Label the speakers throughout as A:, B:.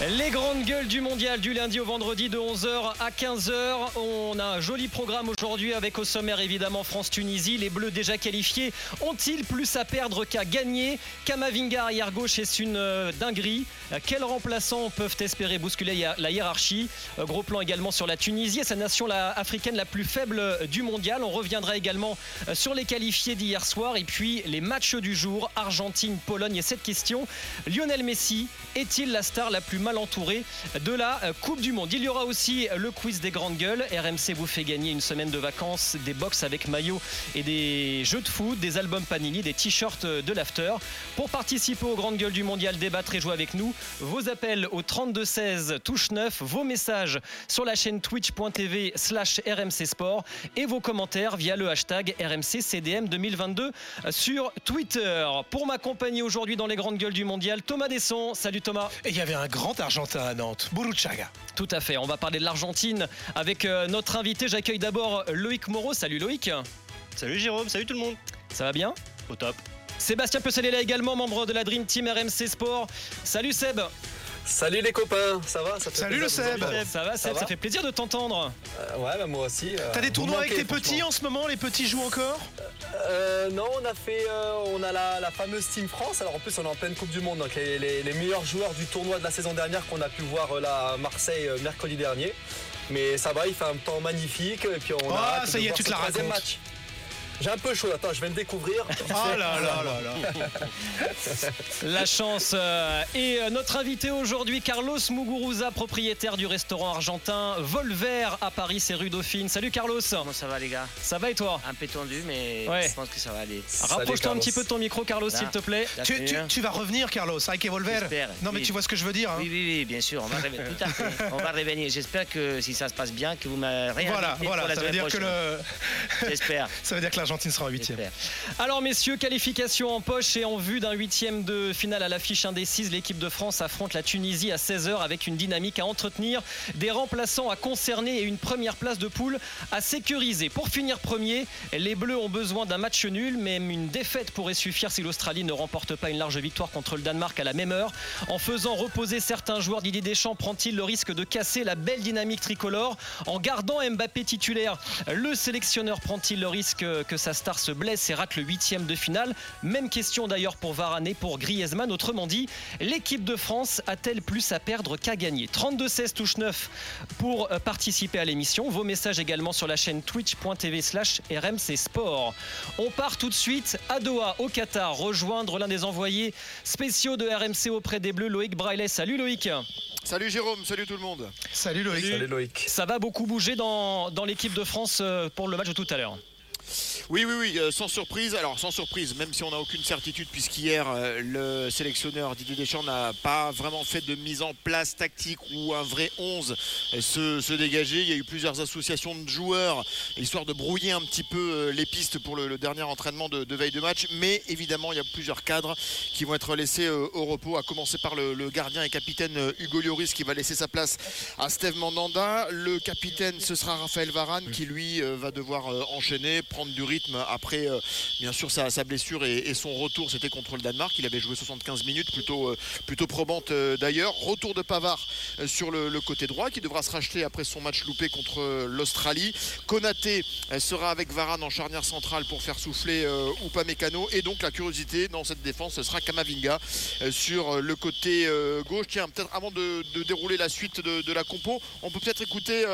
A: Les grandes gueules du mondial du lundi au vendredi de 11h à 15h. On a un joli programme aujourd'hui avec au sommaire évidemment France-Tunisie. Les Bleus déjà qualifiés ont-ils plus à perdre qu'à gagner? Kamavinga arrière gauche est une euh, dinguerie? Quels remplaçants peuvent espérer bousculer la hiérarchie? Euh, Gros plan également sur la Tunisie et sa nation africaine la plus faible du mondial. On reviendra également euh, sur les qualifiés d'hier soir et puis les matchs du jour Argentine-Pologne. Et cette question Lionel Messi est-il la star la plus mal entouré de la euh, Coupe du Monde. Il y aura aussi le quiz des grandes gueules. RMC vous fait gagner une semaine de vacances, des box avec maillot et des jeux de foot, des albums Panini, des t-shirts de l'after. Pour participer aux grandes gueules du mondial, débattre et jouer avec nous, vos appels au 32 16 touche 9, vos messages sur la chaîne twitch.tv slash RMC Sport et vos commentaires via le hashtag RMC CDM 2022 sur Twitter. Pour m'accompagner aujourd'hui dans les grandes gueules du mondial, Thomas Desson. Salut Thomas.
B: Et il y avait un grand Argentin à Nantes, Buruchaga.
A: Tout à fait, on va parler de l'Argentine avec euh, notre invité. J'accueille d'abord Loïc Moreau. Salut Loïc.
C: Salut Jérôme, salut tout le monde.
A: Ça va bien?
C: Au top.
A: Sébastien Peusel est là également, membre de la Dream Team RMC Sport. Salut Seb.
D: Salut les copains, ça va?
B: Salut le Seb
A: Ça va Seb, ça, fait plaisir de t'entendre.
D: Euh, ouais, bah, moi aussi.
B: Euh, T'as des tournois avec tes petits en ce moment Les petits jouent encore?
D: Euh, Non, on a fait, on a la, fameuse Team France. Alors en plus, on est en pleine Coupe du Monde, donc les, meilleurs joueurs du tournoi de la saison dernière qu'on a pu voir là à Marseille mercredi dernier. Mais ça va, il fait un temps magnifique et puis on
B: ah, a ça y est, tu te la racontes. match.
D: J'ai un peu chaud, attends, je vais me découvrir.
B: Oh là là là là.
A: La chance. Euh, et euh, notre invité aujourd'hui, Carlos Muguruza, propriétaire du restaurant argentin Volver à Paris, c'est rue Dauphine. Salut Carlos.
E: Comment ça va les gars?
A: Ça va et toi?
E: Un peu tendu, mais je pense que ça va aller.
A: Rapproche-toi un petit peu de ton micro, Carlos, s'il te plaît.
B: Tu, vas revenir, Carlos, avec Volver. Non, mais tu vois ce que je veux dire. Hein
E: oui, oui, oui, bien sûr. On va revenir. Tout à fait. On va revenir. J'espère que si ça se passe bien, que vous m'avez rien
B: Voilà, voilà.
E: ça
B: veut dire
E: que
B: le.
E: J'espère.
B: ça veut dire que l'Argentine sera en huitième.
A: Alors messieurs, qualification en poche et en vue d'un huitième de finale à l'affiche indécise, l'équipe de France affronte la Tunisie à 16h avec une dynamique à entretenir, des remplaçants à concerner et une première place de poule à sécuriser. Pour finir premier, les Bleus ont besoin d'un match nul, même une défaite pourrait suffire si l'Australie ne remporte pas une large victoire contre le Danemark à la même heure. En faisant reposer certains joueurs, Didier Deschamps prend-il le risque de casser la belle dynamique tricolore En gardant Mbappé titulaire, le sélectionneur prend-il le risque que sa star se blesse et rate le huitième de finale. Même question d'ailleurs pour Varane et pour Griezmann. Autrement dit, l'équipe de France a-t-elle plus à perdre qu'à gagner 32-16 touche 9 pour euh, participer à l'émission. Vos messages également sur la chaîne twitch.tv slash RMC Sport. On part tout de suite à Doha, au Qatar, rejoindre l'un des envoyés spéciaux de RMC auprès des Bleus, Loïc Braillet. Salut Loïc.
F: Salut Jérôme, salut tout le monde.
B: Salut Loïc.
D: Salut Loïc.
A: Ça va beaucoup bouger dans, dans l'équipe de France euh, pour le match de tout à l'heure?
F: Oui, oui, oui, euh, sans surprise. Alors, sans surprise, même si on n'a aucune certitude, puisqu'hier, euh, le sélectionneur Didier Deschamps n'a pas vraiment fait de mise en place tactique ou un vrai 11 euh, se, dégager. Il y a eu plusieurs associations de joueurs, histoire de brouiller un petit peu les pistes pour le, dernier entraînement de, veille de match. Mais évidemment, il y a plusieurs cadres qui vont être laissés au repos, à commencer par le, gardien et capitaine Hugo Lloris qui va laisser sa place à Steve Mandanda. Le capitaine, ce sera Raphaël Varane qui, lui, va devoir enchaîner, prendre du après euh, bien sûr sa, blessure et, son retour c'était contre le Danemark. Il avait joué 75 minutes plutôt, euh, plutôt probante euh, d'ailleurs. Retour de Pavard sur le, côté droit qui devra se racheter après son match loupé contre l'Australie. Konaté sera avec Varane en charnière centrale pour faire souffler Upamecano. Et donc la curiosité dans cette défense ce sera Kamavinga sur le côté gauche. Tiens peut-être avant de, dérouler la suite de, la compo on peut peut-être écouter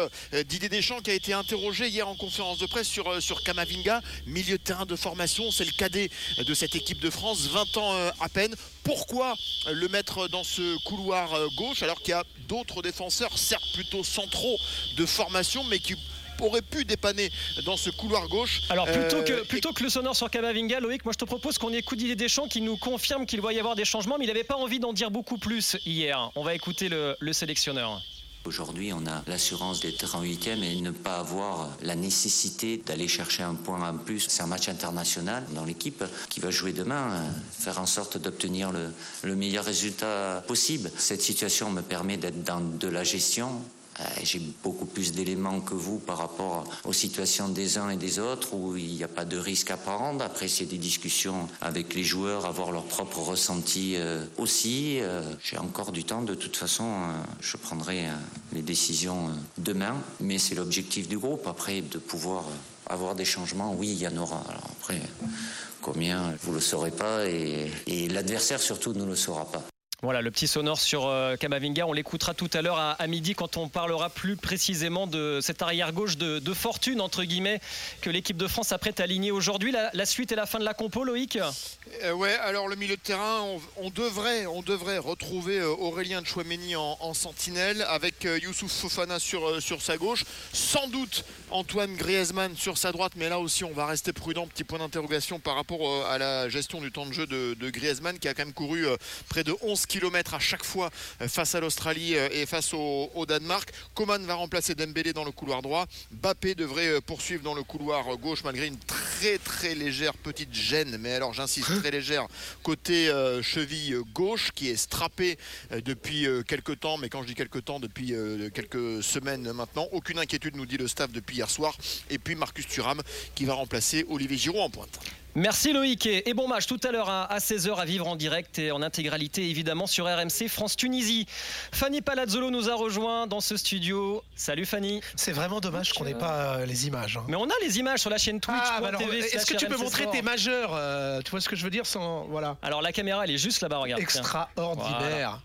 F: Didier Deschamps qui a été interrogé hier en conférence de presse sur, sur Kamavinga milieu de terrain de formation, c'est le cadet de cette équipe de France, 20 ans euh, à peine. Pourquoi le mettre dans ce couloir euh, gauche alors qu'il y a d'autres défenseurs, certes plutôt centraux de formation, mais qui auraient pu dépanner dans ce couloir gauche.
A: Alors plutôt, que, euh, plutôt que le sonore sur Kamavinga, Loïc, moi je te propose qu'on écoute Didier Deschamps qui nous confirme qu'il va y avoir des changements, mais il n'avait pas envie d'en dire beaucoup plus hier. On va écouter le sélectionneur.
G: Aujourd'hui, on a l'assurance d'être en huitième et ne pas avoir la nécessité d'aller chercher un point en plus. C'est un match international dans l'équipe qui va jouer demain, faire en sorte d'obtenir le, meilleur résultat possible. Cette situation me permet d'être dans de la gestion, j'ai beaucoup plus d'éléments que vous par rapport aux situations des uns et des autres où il n'y a pas de risque à prendre. Après, c'est des discussions avec les joueurs, avoir leur propre ressenti euh, aussi. Euh, j'ai encore du temps. De toute façon, je prendrai les décisions demain. Mais c'est l'objectif du groupe. Après, de pouvoir avoir des changements, oui, il y en aura. Après, combien, vous ne le saurez pas. Et l'adversaire, surtout, ne le saura pas.
A: Voilà, le petit sonore sur euh, Kamavinga, on l'écoutera tout à l'heure à, midi quand on parlera plus précisément de cette arrière-gauche de, fortune, entre guillemets, que l'équipe de France apprête à aligner aujourd'hui. La, suite et la fin de la compo, Loïc?
F: Euh, Ouais, alors le milieu de terrain, on, devrait, on devrait retrouver euh, Aurélien Chouameni en, sentinelle avec Youssouf Fofana sur, sur sa gauche. Sans doute Antoine Griezmann sur sa droite, mais là aussi on va rester prudent. Petit point d'interrogation par rapport à la gestion du temps de jeu de, de Griezmann qui a quand même couru près de 11 km à chaque fois euh, face à l'Australie euh, et face au, Danemark. Coman va remplacer Dembélé dans le couloir droit. Bappé devrait euh, poursuivre dans le couloir gauche malgré une très très légère petite gêne, mais alors j'insiste très légère côté cheville gauche qui est strappé depuis quelques temps, mais quand je dis quelques temps, depuis quelques semaines maintenant. Aucune inquiétude nous dit le staff depuis hier soir. Et puis Marcus Thuram qui va remplacer Olivier Giroud en pointe.
A: Merci Loïc et bon match tout à l'heure à 16h à vivre en direct et en intégralité évidemment sur RMC France-Tunisie. Fanny Palazzolo nous a rejoint dans ce studio. Salut Fanny.
B: C'est vraiment dommage qu'on n'ait pas euh, les images. Hein.
A: Mais on a les images sur la chaîne Twitch. Ah, bah
B: Est-ce que tu peux montrer tes majeurs euh, Tu vois ce que je veux dire sans voilà.
A: Alors la caméra elle est juste là-bas regarde.
B: Extraordinaire.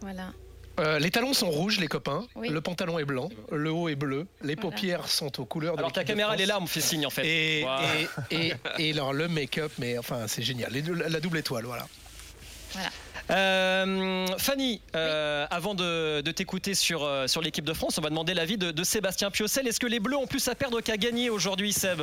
H: voilà.
B: Euh, les talons sont rouges, les copains. Le pantalon est blanc. Le haut est bleu. Les paupières sont aux couleurs de
A: Alors ta caméra, elle est là, on me fait signe en fait.
B: Et, et, alors le make-up, mais enfin, c'est génial. la double étoile, voilà.
A: Euh, Fanny, euh, avant de, t'écouter sur, sur l'équipe de France, on va demander l'avis de, de Sébastien Piocel. Est-ce que les Bleus ont plus à perdre qu'à gagner aujourd'hui, Seb?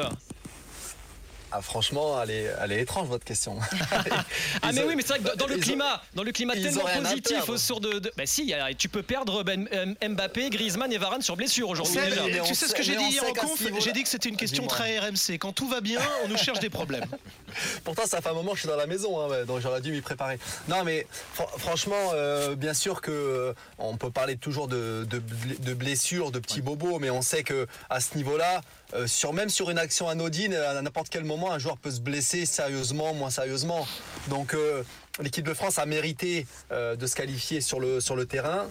D: Ah, franchement, elle est, elle est étrange votre question.
A: ah mais oui, mais c'est vrai que dans le climat, dans le climat tellement positif au sur de, bah si, tu peux perdre ben, Mbappé, Griezmann et Varane sur blessure aujourd'hui.
B: Tu sais ce que j'ai dit hier en conf J'ai dit que c'était une question très RMC. Quand tout va bien, on nous cherche des problèmes.
D: Pourtant, ça fait un moment que je suis dans la maison, hein, donc j'aurais dû m'y préparer. Non, mais franchement, euh, bien sûr que euh, on peut parler toujours de, de, blessures, de petits bobos, mais on sait que à ce niveau-là, euh, sur, même sur une action anodine, à n'importe quel moment, un joueur peut se blesser sérieusement, moins sérieusement. Donc l'équipe de France a mérité de se qualifier sur le, terrain,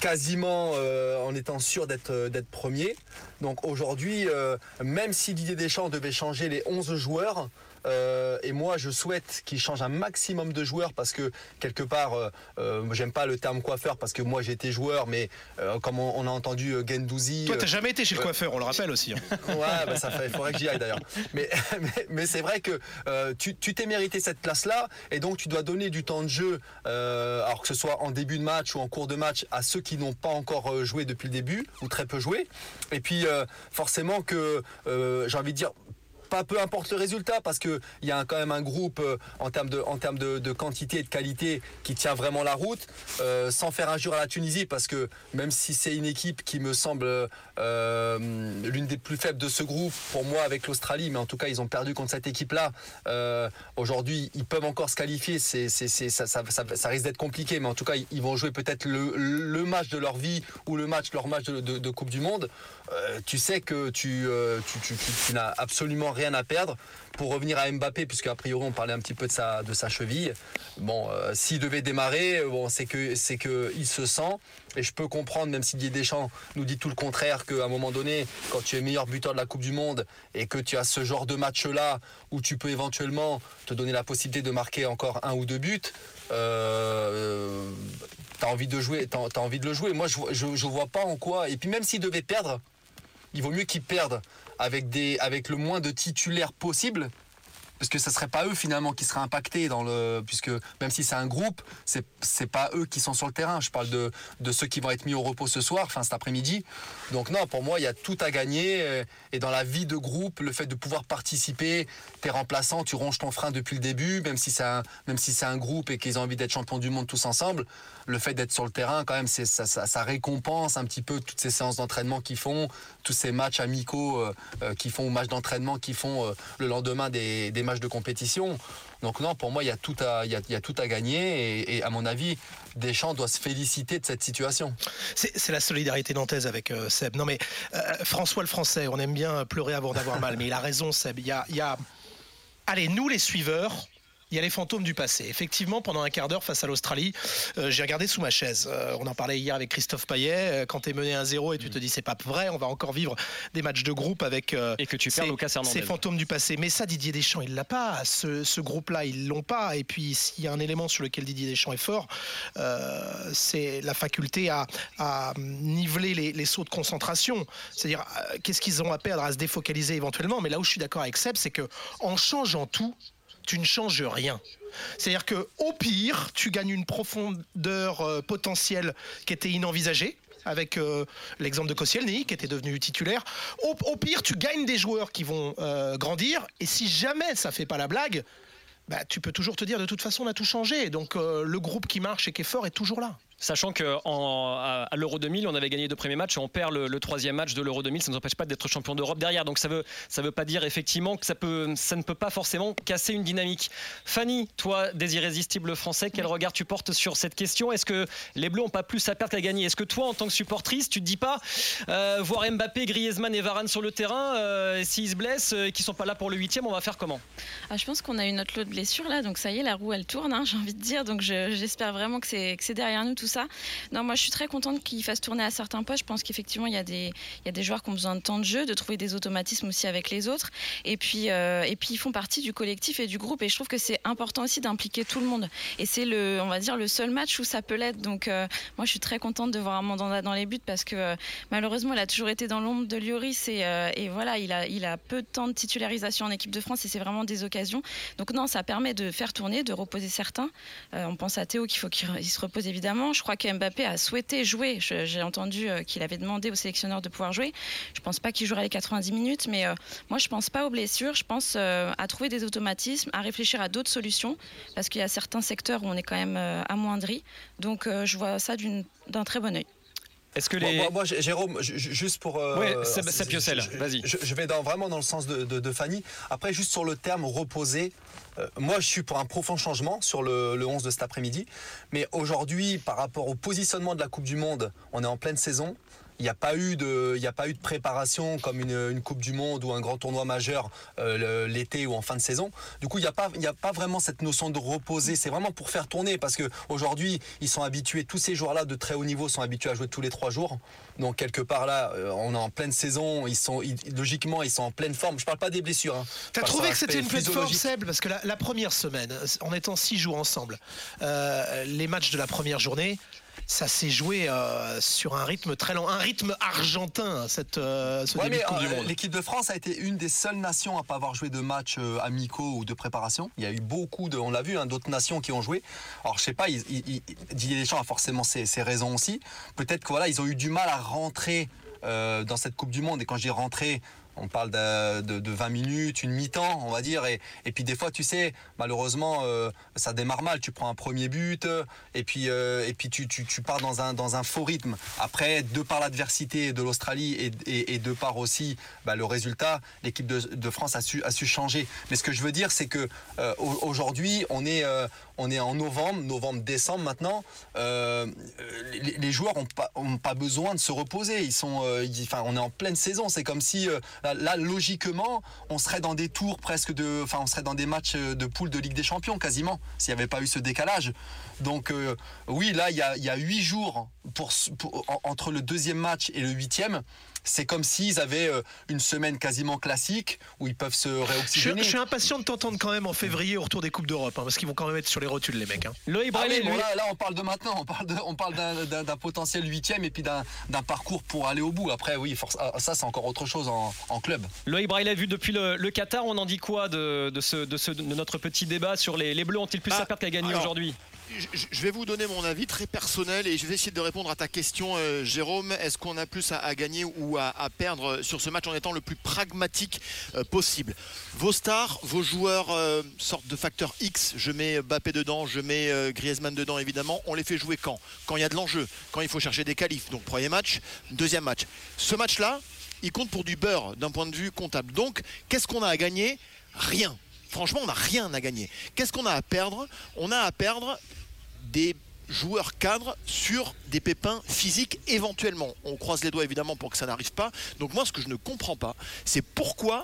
D: quasiment en étant sûr d'être d'être premier. Donc aujourd'hui, même si Didier Deschamps devait changer les 11 joueurs, euh, et moi, je souhaite qu'il change un maximum de joueurs parce que quelque part, euh, euh, j'aime pas le terme coiffeur parce que moi j'ai été joueur, mais comme on, a entendu Gendouzi.
B: Toi, t'as jamais été chez le coiffeur, on le rappelle aussi. Hein.
D: ouais, bah, ça fait, il faudrait que j'y aille d'ailleurs. Mais, mais, c'est vrai que tu t'es mérité cette place-là et donc tu dois donner du temps de jeu, alors que ce soit en début de match ou en cours de match, à ceux qui n'ont pas encore joué depuis le début ou très peu joué. Et puis forcément que j'ai envie de dire peu importe le résultat parce que il y a quand même un groupe euh, en termes de en termes de, quantité et de qualité qui tient vraiment la route euh, sans faire injure à la Tunisie parce que même si c'est une équipe qui me semble euh, l'une des plus faibles de ce groupe pour moi avec l'Australie mais en tout cas ils ont perdu contre cette équipe là aujourd'hui ils peuvent encore se qualifier. C'est ça, ça, risque d'être compliqué mais en tout cas ils vont jouer peut-être le, match de leur vie ou le match leur match de, Coupe du Monde. Tu sais que tu, tu n'as absolument rien à perdre. Pour revenir à Mbappé, puisque a priori on parlait un petit peu de sa, de sa cheville, bon, euh, s'il devait démarrer, bon, c'est que c'est que il se sent. Et je peux comprendre, même si Didier Deschamps nous dit tout le contraire, qu'à un moment donné, quand tu es meilleur buteur de la Coupe du Monde et que tu as ce genre de match-là où tu peux éventuellement te donner la possibilité de marquer encore un ou deux buts, euh, t'as envie de jouer, t'as, envie de le jouer. Moi, je, je, je vois pas en quoi. Et puis même s'il devait perdre, il vaut mieux qu'il perde avec, des, avec le moins de titulaires possible parce que ce serait pas eux finalement qui seraient impactés dans le puisque même si c'est un groupe c'est c'est pas eux qui sont sur le terrain. Je parle de de ceux qui vont être mis au repos ce soir enfin cet après-midi. Donc non pour moi il y a tout à gagner. Euh, et dans la vie de groupe le fait de pouvoir participer t'es remplaçant tu ronges ton frein depuis le début même si c'est un même si c'est un groupe et qu'ils ont envie d'être champions du monde tous ensemble le fait d'être sur le terrain quand même ça, ça, récompense un petit peu toutes ces séances d'entraînement qu'ils font tous ces matchs amicaux euh, euh, qu'ils font ou matchs d'entraînement qu'ils font le lendemain des, des matchs de compétition. Donc non, pour moi, il y a tout à, il y a, tout à gagner et, à mon avis, Deschamps doit se féliciter de cette situation.
B: C'est la solidarité nantaise avec euh, Seb. Non mais euh, François le Français, on aime bien pleurer avant d'avoir mal, mais il a raison Seb. Il y a, il y a... Allez, nous les suiveurs, il y a les fantômes du passé. Effectivement, pendant un quart d'heure face à l'Australie, euh, j'ai regardé sous ma chaise. Euh, on en parlait hier avec Christophe Payet. Euh, quand tu es mené 1-0 et tu te dis c'est pas vrai, on va encore vivre des matchs de groupe avec
A: et que tu ces,
B: ces fantômes du passé. Mais ça, Didier Deschamps, il l'a pas. Ce, groupe-là, ils l'ont pas. Et puis, s'il y a un élément sur lequel Didier Deschamps est fort, c'est la faculté à, niveler les, les, sauts de concentration. C'est-à-dire, qu'est-ce qu'ils ont à perdre à se défocaliser éventuellement. Mais là où je suis d'accord avec Seb, c'est que en changeant tout, tu ne changes rien. C'est-à-dire que au pire, tu gagnes une profondeur euh, potentielle qui était inenvisagée avec euh, l'exemple de Koscielny qui était devenu titulaire. Au, pire, tu gagnes des joueurs qui vont euh, grandir et si jamais ça fait pas la blague, bah, tu peux toujours te dire de toute façon on a tout changé. Donc le groupe qui marche et qui est fort est toujours là.
A: Sachant qu'à l'Euro 2000, on avait gagné deux premiers matchs et on perd le, troisième match de l'Euro 2000, ça ne nous empêche pas d'être champion d'Europe derrière. Donc ça ça veut pas dire effectivement que ça, ne peut pas forcément casser une dynamique. Fanny, toi, des irrésistibles français, quel regard tu portes sur cette question? Est-ce que les Bleus n'ont pas plus à perdre qu'à gagner? Est-ce que toi, en tant que supportrice, tu te dis pas euh, voir Mbappé, Griezmann et Varane sur le terrain, euh, s'ils se blessent et qu'ils sont pas là pour le huitième, on va faire comment?
H: Ah, Je pense qu'on a une autre lot de blessures là, donc ça y est, la roue elle tourne, hein, j'ai envie de dire. Donc j'espère vraiment que c'est derrière nous tout ça. Non, moi je suis très contente qu'il fasse tourner à certains postes. Je pense qu'effectivement il y, a des, joueurs qui ont besoin de temps de jeu, de trouver des automatismes aussi avec les autres. Et puis, euh, et puis ils font partie du collectif et du groupe. Et je trouve que c'est important aussi d'impliquer tout le monde. Et c'est le, on va dire, le seul match où ça peut l'être. Donc euh, moi je suis très contente de voir Mandanda dans les buts parce que euh, malheureusement il a toujours été dans l'ombre de Lloris et, voilà, il a peu de temps de titularisation en équipe de France et c'est vraiment des occasions. Donc non, ça permet de faire tourner, de reposer certains. on pense à Théo qu'il faut qu'il se repose évidemment. Je crois que Mbappé a souhaité jouer. J'ai entendu euh, qu'il avait demandé au sélectionneur de pouvoir jouer. Je ne pense pas qu'il jouera les 90 minutes, mais euh, moi, je ne pense pas aux blessures. Je pense euh, à trouver des automatismes, à réfléchir à d'autres solutions, parce qu'il y a certains secteurs où on est quand même amoindri. Donc, je vois ça d'un très bon oeil.
D: Est-ce que les... moi, Jérôme, juste pour.
A: oui, c'est vas-y.
D: Je, vais dans, vraiment dans le sens de, de, Fanny. Après, juste sur le terme reposer, euh, moi, je suis pour un profond changement sur le, 11 de cet après-midi. Mais aujourd'hui, par rapport au positionnement de la Coupe du Monde, on est en pleine saison. Il n'y a pas eu de, il a pas eu de préparation comme une, Coupe du Monde ou un grand tournoi majeur euh, l'été ou en fin de saison. Du coup, il n'y a pas, il a pas vraiment cette notion de reposer. C'est vraiment pour faire tourner parce que aujourd'hui, ils sont habitués, tous ces joueurs-là de très haut niveau sont habitués à jouer tous les trois jours. Donc quelque part là, euh, on est en pleine saison. Ils sont logiquement, ils sont en pleine forme. Je parle pas des blessures. Hein.
B: T'as trouvé que c'était une pleine forme, Seb? Parce que la, première semaine, en étant six jours ensemble, euh, les matchs de la première journée ça s'est joué euh, sur un rythme très lent, un rythme argentin, cette, euh, ce début du euh, Monde.
D: L'équipe de France a été une des seules nations à pas avoir joué de matchs amicaux ou de préparation. Il y a eu beaucoup de, on l'a vu, hein, d'autres nations qui ont joué. Alors je sais pas, Didier Deschamps a forcément ses, ses raisons aussi. Peut-être que voilà, ils ont eu du mal à rentrer dans cette Coupe du Monde. Et quand j'ai rentré, on parle de, 20 minutes, une mi-temps, on va dire. Et, puis des fois, tu sais, malheureusement, euh, ça démarre mal. Tu prends un premier but et puis, euh, et puis tu, pars dans un, dans un faux rythme. Après, de par l'adversité de l'Australie et, de par aussi bah, le résultat, l'équipe de, France a su, a su changer. Mais ce que je veux dire, c'est que euh, aujourd'hui, on est, on est en novembre, novembre-décembre maintenant. les, joueurs n'ont pas, ont pas besoin de se reposer. Ils sont, enfin, on est en pleine saison. C'est comme si Là, logiquement, on serait dans des tours presque de, enfin, on serait dans des matchs de poule de Ligue des Champions quasiment, s'il n'y avait pas eu ce décalage. Donc euh, oui, là, il y a, huit jours entre le deuxième match et le huitième c'est comme s'ils avaient euh, une semaine quasiment classique où ils peuvent se réoxygéner.
B: Je, suis impatient de t'entendre quand même en février au retour des Coupes d'Europe, hein, parce qu'ils vont quand même être sur les rotules, les mecs. Hein.
D: Loïc ah là, on parle de maintenant, on parle, d'un potentiel huitième et puis d'un parcours pour aller au bout. Après, oui, ah, ça, c'est encore autre chose en, club.
A: Loïc Braille a vu depuis le, Qatar, on en dit quoi de, notre petit débat sur les, Bleus? Ont-ils plus à perdre qu'à gagner aujourd'hui?
F: Je vais vous donner mon avis très personnel et je vais essayer de répondre à ta question, euh, Jérôme. Est-ce qu'on a plus à, gagner ou à, perdre sur ce match en étant le plus pragmatique euh, possible? Vos stars, vos joueurs euh, sortent de facteur X. Je mets Bappé dedans, je mets Griezmann dedans, évidemment. On les fait jouer quand? Quand il y a de l'enjeu, quand il faut chercher des qualifs. Donc premier match, deuxième match. Ce match-là, il compte pour du beurre d'un point de vue comptable. Donc, qu'est-ce qu'on a à gagner? Rien franchement, on n'a rien à gagner. Qu'est-ce qu'on a à perdre? On a à perdre des joueurs cadres sur des pépins physiques éventuellement. On croise les doigts évidemment pour que ça n'arrive pas. Donc moi ce que je ne comprends pas, c'est pourquoi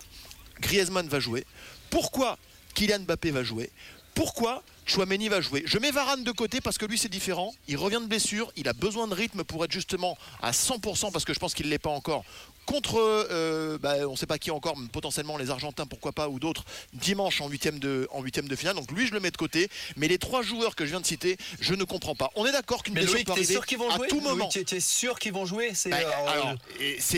F: Griezmann va jouer, pourquoi Kylian Mbappé va jouer, pourquoi Chouameni va jouer. Je mets Varane de côté parce que lui c'est différent. Il revient de blessure, il a besoin de rythme pour être justement à 100% parce que je pense qu'il ne l'est pas encore contre, euh, bah, on ne sait pas qui encore, mais potentiellement les Argentins, pourquoi pas, ou d'autres, dimanche en huitième de, en huitième de finale. Donc lui, je le mets de côté. Mais les trois joueurs que je viens de citer, je ne comprends pas. On est d'accord qu'une blessure peut arriver
D: sûr qu'ils vont
F: à
D: jouer
F: tout moment.
D: Tu es sûr qu'ils vont jouer? C'est
F: Bah,
D: euh,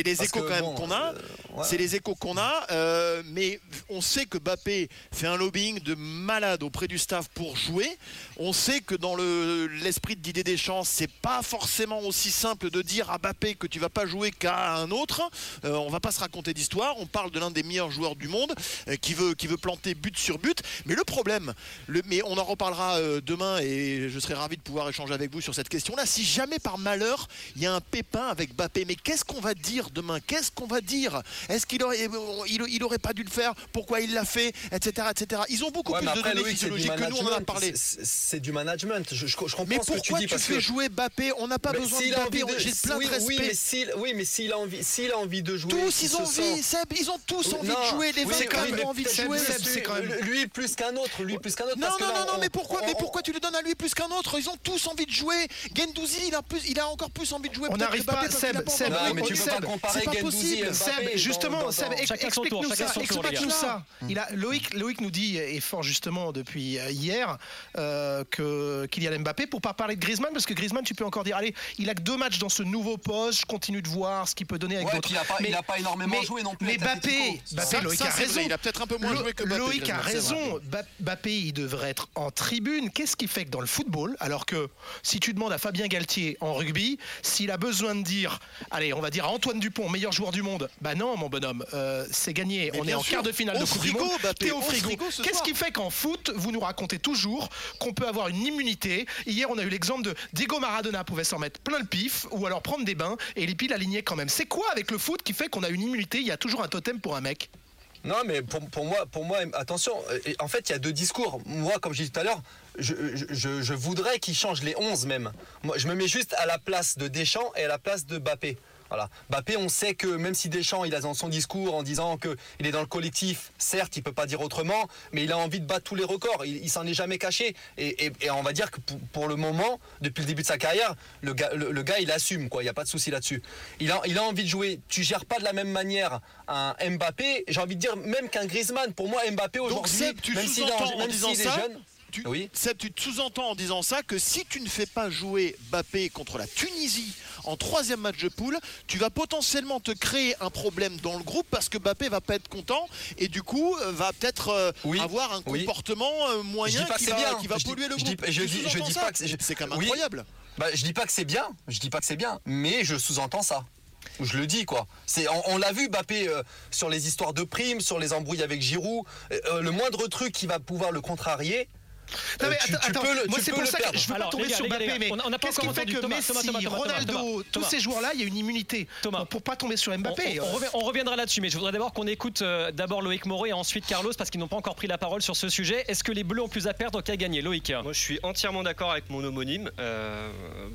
F: les échos
D: que
F: quand même qu'on a.
D: euh, ouais.
F: C'est les échos qu'on a, euh, mais on sait que Bappé fait un lobbying de malade auprès du staff pour jouer. On sait que dans le- l'esprit de Didier Deschamps, c'est pas forcément aussi simple de dire à Bappé que tu vas pas jouer qu'à un autre. Euh, on va pas se raconter d'histoire. On parle de l'un des meilleurs joueurs du monde euh, qui veut qui veut planter but sur but. Mais le problème, le, mais on en reparlera euh, demain et je serai ravi de pouvoir échanger avec vous sur cette question-là. Si jamais par malheur il y a un pépin avec Bappé, mais qu'est-ce qu'on va dire demain? Qu'est-ce qu'on va dire? Est-ce qu'il aurait, il, il aurait pas dû le faire? Pourquoi il l'a fait? Etc. etc. Ils ont beaucoup
D: Ouais,
F: plus de données physiologiques que nous on en a parlé.
D: C'est- du management. Je, je- je comprends
F: Mais
D: ce que tu
F: pourquoi tu fais
D: que
F: jouer Bappé On n'a pas
D: Mais
F: besoin de Bappé.
D: de-
F: J'ai plein
D: oui,
F: de respect.
D: oui, mais s'il, oui, a envie, s'il a envie de jouer,
F: tous ils ont envie, Seb, ils ont tous envie
D: Non,
F: de jouer. Les
D: oui,
F: vainqueurs
D: oui,
F: ont
D: mais
F: envie de jouer.
D: Seb,
B: c'est quand même-
D: Lui plus qu'un autre, lui plus qu'un autre.
F: Non, non, non, non,
D: on-
F: mais pourquoi, mais tu le donnes à lui plus qu'un autre? Ils ont tous envie de jouer. Gendouzi, il a, plus, il a encore plus envie de jouer.
B: On n'arrive pas, Seb, Seb,
D: mais tu peux
B: Seb,
D: pas comparer
F: c'est pas possible.
B: Seb, justement, Seb,
D: dans-
B: ex-
A: Chacun son tour,
B: explique-nous
A: chacun
B: ça.
A: son tour, les
B: explique-nous ça. Il a, Loïc, Loïc nous dit, et fort justement depuis euh, hier, euh, que Kylian Mbappé, pour pas parler de Griezmann, parce que Griezmann, tu peux encore dire, allez, il a que deux matchs dans ce nouveau poste, je continue de voir ce qu'il peut donner avec d'autres.
I: Il a pas- il
B: Mais-
I: a pas énormément
B: mais-
I: joué non plus
B: Mais Bappé. Bappé, Loïc
F: ça,
B: a raison.
F: vrai, il a peut-être un peu moins
B: Lo-
F: joué que Mbappé.
B: Loïc a raison. Ba- Mbappé, il devrait être en tribune. Qu'est-ce qui fait que dans le football, alors que si tu demandes à Fabien Galtier en rugby, s'il a besoin de dire, allez, on va dire à Antoine Dupont, meilleur joueur du monde, bah non, mon bonhomme, euh, c'est gagné.
F: Mais
B: on est en
F: sûr.
B: quart de finale
F: Au
B: de Coupe
F: frigo,
B: du Monde. T'es au frigo.
F: frigo ce
B: Qu'est-ce qui fait qu'en foot, vous nous racontez toujours qu'on peut avoir une immunité? Hier, on a eu l'exemple de Diego Maradona pouvait s'en mettre plein le pif ou alors prendre des bains et les piles alignées quand même. C'est quoi avec le qui fait qu'on a une immunité Il y a toujours un totem pour un mec.
D: Non, mais pour, moi, pour moi, attention. euh, En fait, il y a deux discours. Moi, comme je disais tout à l'heure, je, voudrais qu'il change les 11 même. Moi, je me mets juste à la place de Deschamps et à la place de Bappé. Voilà. On sait que même si Deschamps, il a dans son discours en disant que il est dans le collectif, certes, il peut pas dire autrement, mais il a envie de battre tous les records. Il, il s'en est jamais caché. Et, et- et on va dire que pour, pour le moment, depuis le début de sa carrière, le gars, le, le gars il assume, quoi. Il n'y a pas de souci là-dessus. Il a, il a envie de jouer. Tu gères pas de la même manière un Mbappé. J'ai envie de dire même qu'un Griezmann. Pour moi, Mbappé aujourd'hui, même s'il est,
F: sous-entends
D: en-
F: en
D: même
F: disant
D: s'il est
F: ça
D: jeune,
F: tu,
D: Oui.
F: Seb, tu te sous-entends en disant ça que si tu ne fais pas jouer Bappé contre la Tunisie en troisième match de poule, tu vas potentiellement te créer un problème dans le groupe parce que Bappé va pas être content et du coup euh, va peut-être euh,
D: Oui.
F: avoir un
D: Oui.
F: comportement euh, moyen qui va,
D: bien.
F: qui va
D: Je dis-
F: polluer le groupe.
D: je dis- je dis
F: ça
D: pas que c'est-
F: quand même incroyable.
D: Bah, je dis pas que c'est bien, je dis pas que c'est bien, mais je sous-entends ça. Je le dis quoi. C'est, on, on l'a vu Bappé euh, sur les histoires de primes, sur les embrouilles avec Giroud. Euh, le moindre truc qui va pouvoir le contrarier.
B: Non,
D: euh,
B: mais
D: tu-
B: attends,
D: tu
B: attends,
D: peux le-
B: moi c'est pour
D: le
B: ça que je veux pas tomber
A: gars,
B: sur Mbappé, mais
A: on n'a pas
B: qu'est-ce qui
A: encore
B: fait que
A: Thomas,
B: Messi,
A: Thomas, Thomas, Thomas,
B: Ronaldo,
A: Thomas,
B: tous
A: Thomas.
B: ces joueurs-là, il y a une immunité
A: Thomas.
B: pour pas tomber sur Mbappé.
A: On, on reviendra là-dessus, mais je voudrais d'abord qu'on écoute euh, d'abord Loïc Moreau et ensuite Carlos parce qu'ils n'ont pas encore pris la parole sur ce sujet. Est-ce que les Bleus ont plus à perdre qu'à gagner? Loïc,
C: Moi, je suis entièrement d'accord avec mon homonyme, euh,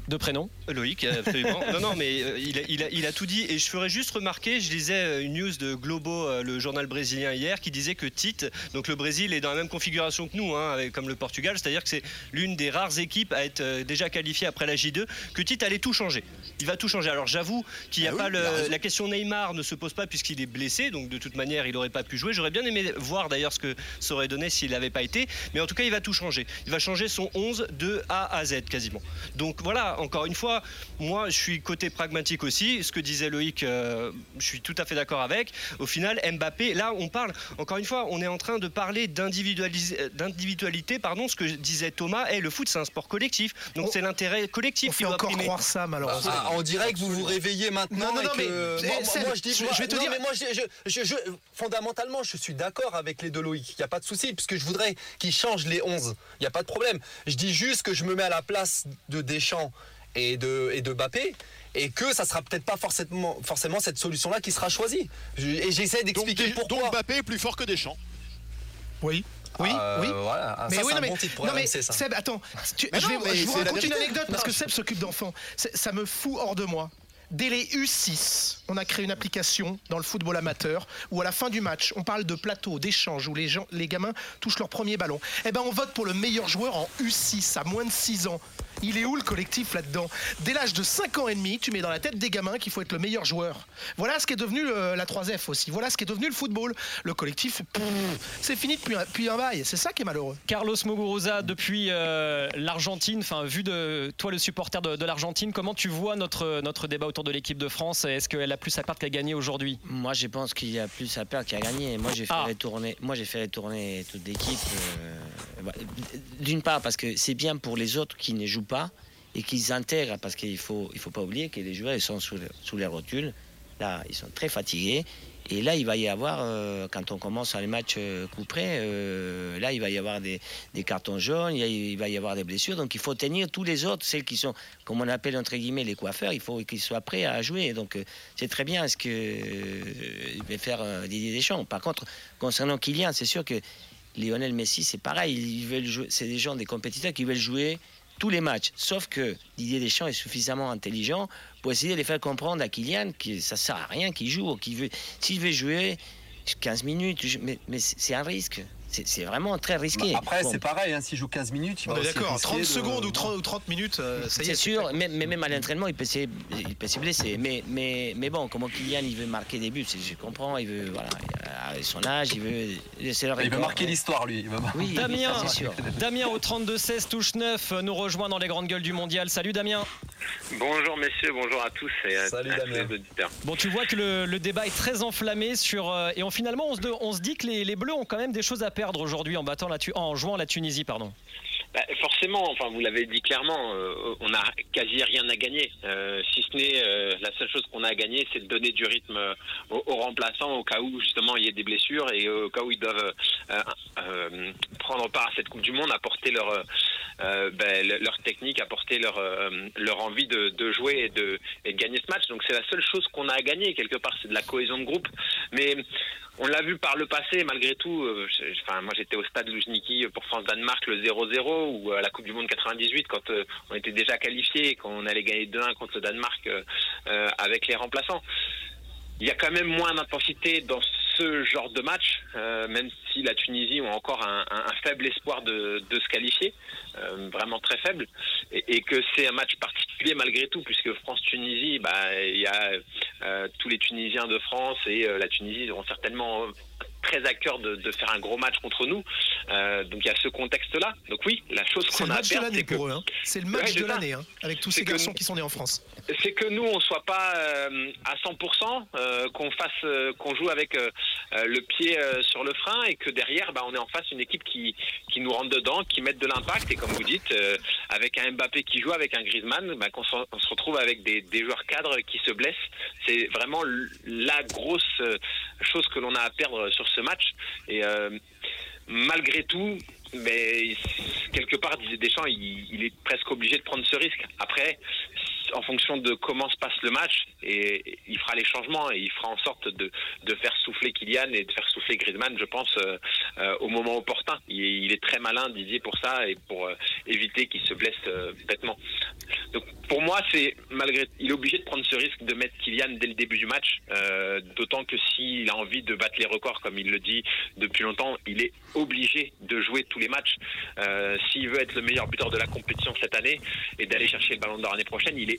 A: de prénom.
C: Loïc, absolument. non, non, mais euh, il, a, il a- il a tout dit. Et je ferais juste remarquer, je lisais euh, une news de Globo, euh, le journal brésilien hier, qui disait que Tite, donc le Brésil est dans la même configuration que nous, hein, avec- comme le Portugal, c'est-à-dire que c'est l'une des rares équipes à être euh, déjà qualifiée après la J2, que Tite allait tout changer. Il va tout changer. Alors j'avoue qu'il n'y a
F: Ah
C: pas le- la question Neymar ne se pose pas puisqu'il est blessé, donc de toute manière il n'aurait pas pu jouer. J'aurais bien aimé voir d'ailleurs ce que ça aurait donné s'il n'avait pas été, mais en tout cas il va tout changer. Il va changer son 11 de A à Z quasiment. Donc voilà, encore une fois, moi je suis côté pragmatique aussi. Ce que disait Loïc, euh, je suis tout à fait d'accord avec. Au final, Mbappé, là on parle, encore une fois, on est en train de parler d'individualité, pardon, ce que disait Thomas, le foot c'est un sport collectif, donc
B: On-
C: c'est l'intérêt collectif
B: On
C: qui
B: fait
C: doit
B: encore
C: primer.
B: croire ça, malheureusement.
D: Ah, on dirait que vous vous réveillez maintenant.
B: Non, non,
D: et
B: non,
D: que-
B: mais,
D: moi, je dis,
B: je-
D: moi-
B: je vais te
D: non,
B: dire-
D: mais moi, je- je- je- je- fondamentalement, je suis d'accord avec les deux Loïc. Il n'y a pas de souci, puisque je voudrais qu'ils changent les 11. Il n'y a pas de problème. Je dis juste que je me mets à la place de Deschamps et de, et de Bappé. Et que ça sera peut-être pas forcément, forcément cette solution-là qui sera choisie. Et j'essaie
F: Donc,
D: d'expliquer pourquoi.
F: donc Mbappé est plus fort que Deschamps.
B: Oui. Oui,
D: Euh,
B: oui.
D: Voilà. Ah,
B: Mais
D: ça,
B: oui, non,
D: un
B: mais,
D: bon titre pour
B: non, mais
D: ça.
B: Seb, attends, tu-
F: Mais
B: je,
F: non,
B: vais-
F: mais
B: je vous raconte une anecdote parce
D: Non,
B: que Seb s'occupe d'enfants. Ça me fout hors de moi. Dès les U6, on a créé une application dans le football amateur où à la fin du match, on parle de plateau, d'échange, où les, gens, les gamins touchent leur premier ballon. Eh ben, on vote pour le meilleur joueur en U6 à moins de 6 ans. Il est où le collectif là-dedans? Dès l'âge de 5 ans et demi, tu mets dans la tête des gamins qu'il faut être le meilleur joueur. Voilà ce qui est devenu euh, la 3F aussi. Voilà ce qui est devenu le football. Le collectif, c'est fini depuis un, depuis un bail. C'est ça qui est malheureux.
A: Carlos Muguruza, depuis euh, l'Argentine, enfin vu de toi le supporter de, de l'Argentine, comment tu vois notre, notre débat autour de l'équipe de France? Est-ce qu'elle a plus à perdre qu'à gagner aujourd'hui?
E: Moi, je pense qu'il y a plus à perdre qu'à gagner. Moi, j'ai fait
A: Ah.
E: retourner. Moi, j'ai fait retourner toute l'équipe. euh, bah, D'une part, parce que c'est bien pour les autres qui ne jouent pas et qui s'intègrent, parce qu'il faut, il faut pas oublier que les joueurs ils sont sous, sous les rotules. Là, ils sont très fatigués. Et là, il va y avoir, euh, quand on commence les matchs euh, coup euh, là, il va y avoir des, des cartons jaunes, il, va y avoir des blessures. Donc, il faut tenir tous les autres, celles qui sont, comme on appelle entre guillemets les coiffeurs, il faut qu'ils soient prêts à jouer. Donc, c'est très bien ce que va faire Didier Deschamps. Par contre, concernant Kylian, c'est sûr que Lionel Messi, c'est pareil. Ils veulent c'est des gens, des compétiteurs qui veulent jouer tous les matchs. Sauf que Didier Deschamps est suffisamment intelligent pour essayer de faire comprendre à Kylian que ça sert à rien qu'il joue. Qu'il veut, s'il veut jouer 15 minutes, mais, c'est un risque. C'est vraiment très risqué.
D: Bah, Après,
E: Bon.
D: c'est pareil, hein, s'il joue 15 minutes, il va
B: d'accord,
D: risquer
B: 30
D: de-
B: secondes ou 30, ou 30 minutes, euh, ça y est.
E: C'est sûr, mais, mais même à l'entraînement, il peut se blesser. Mais, mais, mais bon, comment Kylian, il veut marquer des buts, je comprends, il veut, voilà, avec son âge, il veut, c'est le
D: Il veut marquer l'histoire, lui. Il veut
E: Oui,
A: Damien,
E: sûr.
A: Damien au 32-16, touche 9, nous rejoint dans les grandes gueules du mondial. Salut Damien.
I: Bonjour messieurs, bonjour à tous et à,
D: Salut,
I: à tous
D: Damien.
I: les auditeurs.
A: Bon, tu vois que le, le débat est très enflammé sur euh, et on, finalement on se, de- on se dit que les, les Bleus ont quand même des choses à perdre aujourd'hui en battant la Tu- en jouant la Tunisie, pardon.
I: Bah, forcément, enfin vous l'avez dit clairement, euh, on n'a quasi rien à gagner. Euh, si ce n'est euh, la seule chose qu'on a à gagner, c'est de donner du rythme euh, aux, remplaçants au cas où justement il y ait des blessures et au cas où ils doivent prendre part à cette Coupe du Monde, apporter leur ben, le- leur technique, apporter leur leur envie de, de jouer et de, et de gagner ce match. Donc c'est la seule chose qu'on a à gagner quelque part, c'est de la cohésion de groupe. Mais on l'a vu par le passé, malgré tout. euh, Enfin, moi, j'étais au stade Luzhniki pour France-Danemark le 0-0 ou à la Coupe du Monde 98 quand euh, on était déjà qualifié, quand on allait gagner 2-1 contre le Danemark euh, euh, avec les remplaçants. Il y a quand même moins d'intensité dans ce genre de match, euh, même si la Tunisie ont encore un, faible espoir de, se qualifier, euh, vraiment très faible, et, que c'est un match particulier malgré tout, puisque France-Tunisie, bah, il y a euh, tous les Tunisiens de France et la Tunisie auront certainement très à cœur de, de faire un gros match contre nous. Euh, donc il y a ce contexte-là. Donc oui, la chose qu'on a à perdre, c'est que
B: pour eux. hein. C'est le match
I: Ouais,
B: de l'année, hein, avec tous ces garçons qui sont nés en France.
I: c'est que nous on soit pas euh, à 100%, euh, qu'on fasse, qu'on joue avec le pied sur le frein et que derrière, bah, on est en face une équipe qui qui nous rentre dedans, qui mette de l'impact et comme vous dites, avec un Mbappé qui joue, avec un Griezmann, bah, qu'on se, se retrouve avec des, des joueurs cadres qui se blessent. C'est vraiment la grosse chose que l'on a à perdre sur ce match et euh, malgré tout, mais quelque part, Didier Deschamps, il, il est presque obligé de prendre ce risque. Après, en fonction de comment se passe le match, et il fera les changements et il fera en sorte de, faire souffler Kylian et de faire souffler Griezmann, je pense, euh, euh, au moment opportun. Il, est- très malin, Didier, pour ça et pour euh, éviter qu'il se blesse bêtement. Donc pour moi, c'est malgré, il est obligé de prendre ce risque de mettre Kylian dès le début du match, d'autant que s'il a envie de battre les records, comme il le dit depuis longtemps, il est obligé de jouer tous les matchs. S'il veut être le meilleur buteur de la compétition cette année et d'aller chercher le ballon d'or l'année prochaine, il est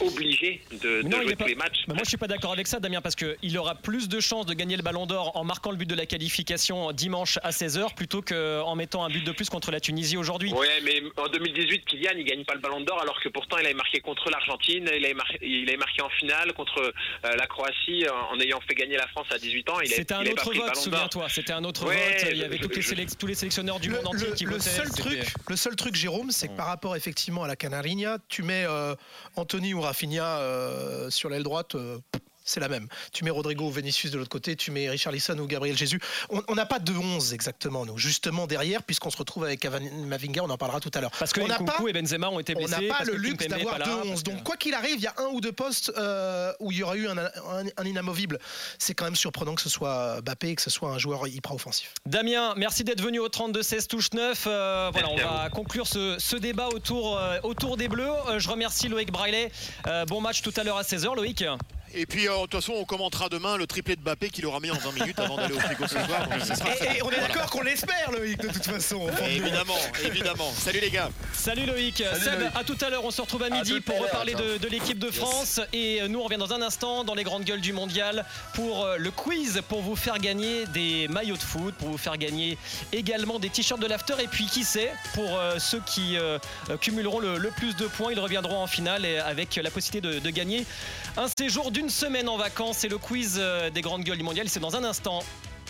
I: obligé de, de
A: Non,
I: jouer
A: pas-
I: les matchs.
A: Mais moi, je suis pas d'accord avec ça, Damien, parce qu'il aura plus de chances de gagner le Ballon d'Or en marquant le but de la qualification dimanche à 16h plutôt qu'en mettant un but de plus contre la Tunisie aujourd'hui.
I: Ouais, mais en 2018, Kylian, il gagne pas le Ballon d'Or, alors que pourtant, il avait marqué contre l'Argentine, il avait marqué, il avait marqué en finale contre euh, la Croatie, en, en ayant fait gagner la France à 18 ans.
A: C'était un autre vote, souviens-toi. C'était un autre vote. Il y avait
I: je-
A: toutes les
I: je-
A: sélec- tous les sélectionneurs du
B: Le,
A: monde entier
B: le-
A: qui
B: le
A: votaient.
B: seul truc, le seul truc, Jérôme, c'est que par rapport effectivement à la Canarinha, tu mets euh, Anthony ou Rafinha euh, sur l'aile droite, euh, c'est la même. Tu mets Rodrigo ou Vinicius de l'autre côté, tu mets Richard Lisson ou Gabriel Jésus. On n'a pas de 11 exactement, nous. Justement derrière, puisqu'on se retrouve avec Mavinga, on en parlera tout à l'heure.
A: Parce que Nkunku et Benzema ont été blessés.
B: On n'a pas le luxe d'avoir deux 11. Donc, quoi qu'il arrive, il y a un ou deux postes euh, où il y aura eu un, inamovible. C'est quand même surprenant que ce soit Bappé, que ce soit un joueur hyper offensif.
A: Damien, merci d'être venu au 32-16 touche 9. Euh, voilà, on va conclure ce, débat autour, euh, autour des Bleus. je remercie Loïc Braillet. bon match tout à l'heure à 16h, Loïc.
F: Et puis, euh, de toute façon, on commentera demain le triplé de Bappé qu'il aura mis en 20 minutes avant d'aller au frigo ce soir.
B: et, on est d'accord qu'on l'espère, Loïc, de toute façon.
F: évidemment, évidemment. Salut les gars.
A: Salut Loïc. Seb, à tout à l'heure. On se retrouve à midi pour reparler de, l'équipe de France. Et euh, nous, on revient dans un instant dans les grandes gueules du mondial pour euh, le quiz pour vous faire gagner des maillots de foot, pour vous faire gagner également des t-shirts de l'after. Et puis, qui sait, pour ceux qui cumuleront le, plus de points, ils reviendront en finale avec la possibilité de, de gagner un séjour d'une semaine en vacances. C'est le quiz euh, des grandes gueules du mondial. C'est dans un instant.